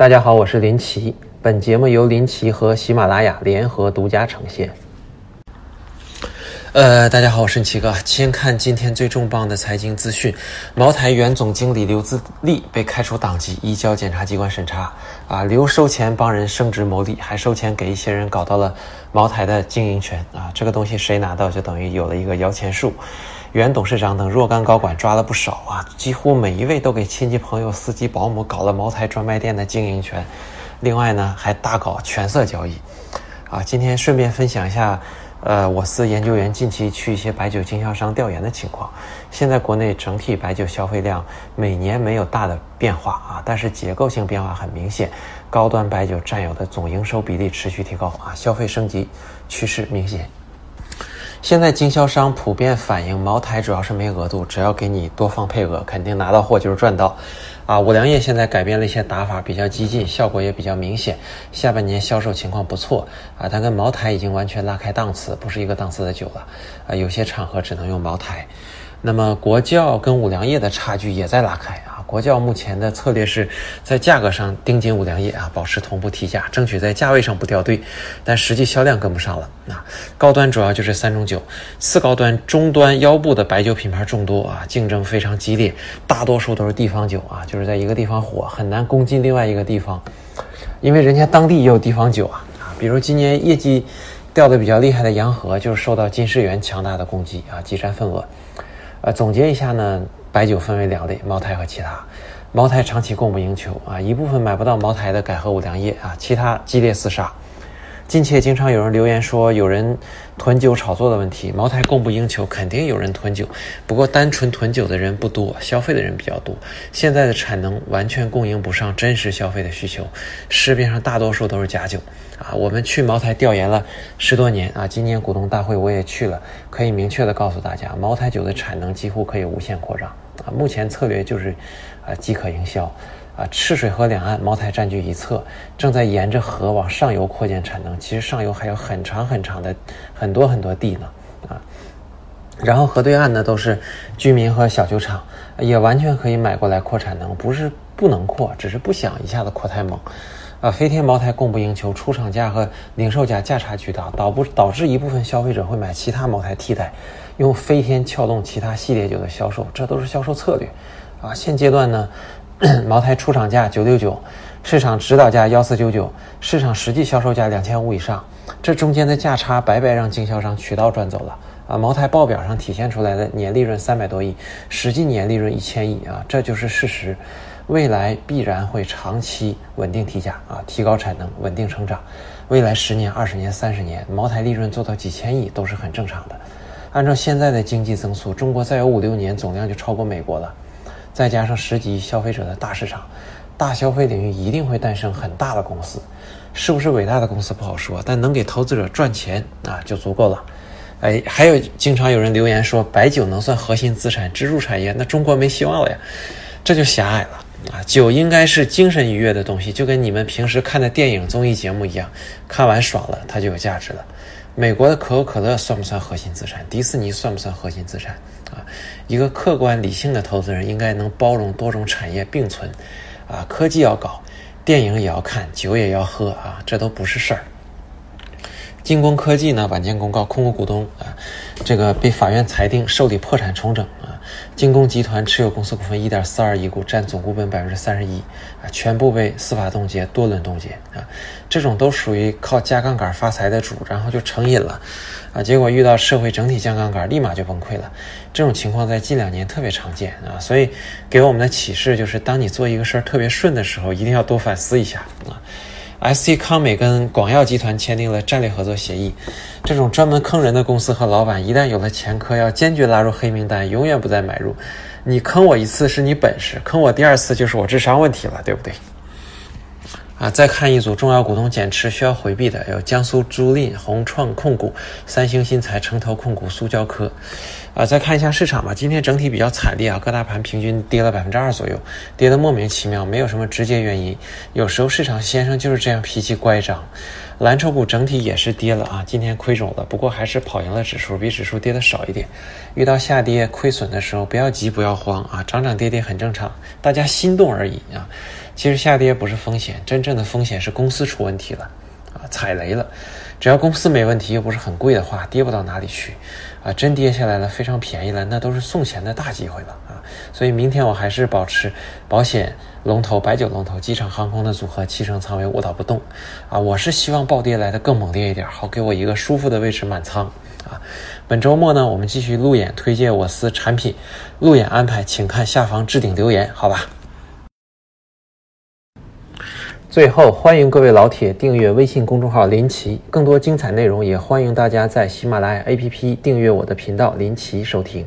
大家好，我是林奇。本节目由林奇和喜马拉雅联合独家呈现。呃，大家好，我是奇哥。先看今天最重磅的财经资讯：茅台原总经理刘自立被开除党籍，移交检察机关审查。啊，刘收钱帮人升职谋利，还收钱给一些人搞到了茅台的经营权。啊，这个东西谁拿到，就等于有了一个摇钱树。原董事长等若干高管抓了不少啊，几乎每一位都给亲戚朋友、司机保姆搞了茅台专卖店的经营权，另外呢还大搞权色交易，啊，今天顺便分享一下，呃，我司研究员近期去一些白酒经销商调研的情况。现在国内整体白酒消费量每年没有大的变化啊，但是结构性变化很明显，高端白酒占有的总营收比例持续提高啊，消费升级趋势明显。现在经销商普遍反映，茅台主要是没额度，只要给你多放配额，肯定拿到货就是赚到。啊，五粮液现在改变了一些打法，比较激进，效果也比较明显，下半年销售情况不错。啊，它跟茅台已经完全拉开档次，不是一个档次的酒了。啊，有些场合只能用茅台。那么国窖跟五粮液的差距也在拉开。国窖目前的策略是在价格上盯紧五粮液啊，保持同步提价，争取在价位上不掉队，但实际销量跟不上了啊。高端主要就是三种酒，次高端、中端、腰部的白酒品牌众多啊，竞争非常激烈，大多数都是地方酒啊，就是在一个地方火，很难攻进另外一个地方，因为人家当地也有地方酒啊啊，比如今年业绩掉的比较厉害的洋河，就是受到金世缘强大的攻击啊，挤占份额。呃，总结一下呢。白酒分为两类，茅台和其他。茅台长期供不应求啊，一部分买不到茅台的改喝五粮液啊，其他激烈厮杀。近期也经常有人留言说有人囤酒炒作的问题。茅台供不应求，肯定有人囤酒，不过单纯囤酒的人不多，消费的人比较多。现在的产能完全供应不上真实消费的需求，市面上大多数都是假酒啊。我们去茅台调研了十多年啊，今年股东大会我也去了，可以明确的告诉大家，茅台酒的产能几乎可以无限扩张啊。目前策略就是啊饥渴营销。啊，赤水河两岸，茅台占据一侧，正在沿着河往上游扩建产能。其实上游还有很长很长的很多很多地呢，啊。然后河对岸呢都是居民和小酒厂，也完全可以买过来扩产能，不是不能扩，只是不想一下子扩太猛。啊，飞天茅台供不应求，出厂价和零售价价差巨大，导不导致一部分消费者会买其他茅台替代，用飞天撬动其他系列酒的销售，这都是销售策略。啊，现阶段呢。茅台出厂价九六九，市场指导价幺四九九，市场实际销售价两千五以上，这中间的价差白白让经销商渠道赚走了啊！茅台报表上体现出来的年利润三百多亿，实际年利润一千亿啊，这就是事实。未来必然会长期稳定提价啊，提高产能，稳定成长。未来十年、二十年、三十年，茅台利润做到几千亿都是很正常的。按照现在的经济增速，中国再有五六年总量就超过美国了。再加上十几亿消费者的大市场，大消费领域一定会诞生很大的公司，是不是伟大的公司不好说，但能给投资者赚钱啊就足够了。哎，还有经常有人留言说白酒能算核心资产支柱产业，那中国没希望了呀，这就狭隘了啊！酒应该是精神愉悦的东西，就跟你们平时看的电影综艺节目一样，看完爽了它就有价值了。美国的可口可乐算不算核心资产？迪士尼算不算核心资产？啊，一个客观理性的投资人应该能包容多种产业并存，啊，科技要搞，电影也要看，酒也要喝啊，这都不是事儿。金工科技呢，晚间公告控股股东啊，这个被法院裁定受理破产重整精。工集团持有公司股份一点四二亿股，占总股本百分之三十一啊，全部被司法冻结，多轮冻结啊。这种都属于靠加杠杆发财的主，然后就成瘾了啊，结果遇到社会整体降杠杆，立马就崩溃了。这种情况在近两年特别常见啊，所以给我们的启示就是，当你做一个事儿特别顺的时候，一定要多反思一下啊。ST 康美跟广药集团签订了战略合作协议，这种专门坑人的公司和老板，一旦有了前科，要坚决拉入黑名单，永远不再买入。你坑我一次是你本事，坑我第二次就是我智商问题了，对不对？啊，再看一组重要股东减持需要回避的，有江苏租赁、宏创控股、三星新材、城投控股、苏交科。啊，再看一下市场吧，今天整体比较惨烈啊，各大盘平均跌了百分之二左右，跌得莫名其妙，没有什么直接原因。有时候市场先生就是这样脾气乖张。蓝筹股整体也是跌了啊，今天亏肿了，不过还是跑赢了指数，比指数跌的少一点。遇到下跌亏损的时候，不要急，不要慌啊，涨涨跌跌很正常，大家心动而已啊。其实下跌不是风险，真正的风险是公司出问题了，啊，踩雷了。只要公司没问题，又不是很贵的话，跌不到哪里去，啊，真跌下来了，非常便宜了，那都是送钱的大机会了啊。所以明天我还是保持保险龙头、白酒龙头、机场航空的组合，七成仓位卧倒不动，啊，我是希望暴跌来的更猛烈一点，好给我一个舒服的位置满仓。啊，本周末呢，我们继续路演推荐我司产品，路演安排，请看下方置顶留言，好吧。最后，欢迎各位老铁订阅微信公众号林奇，更多精彩内容也欢迎大家在喜马拉雅 APP 订阅我的频道林奇收听。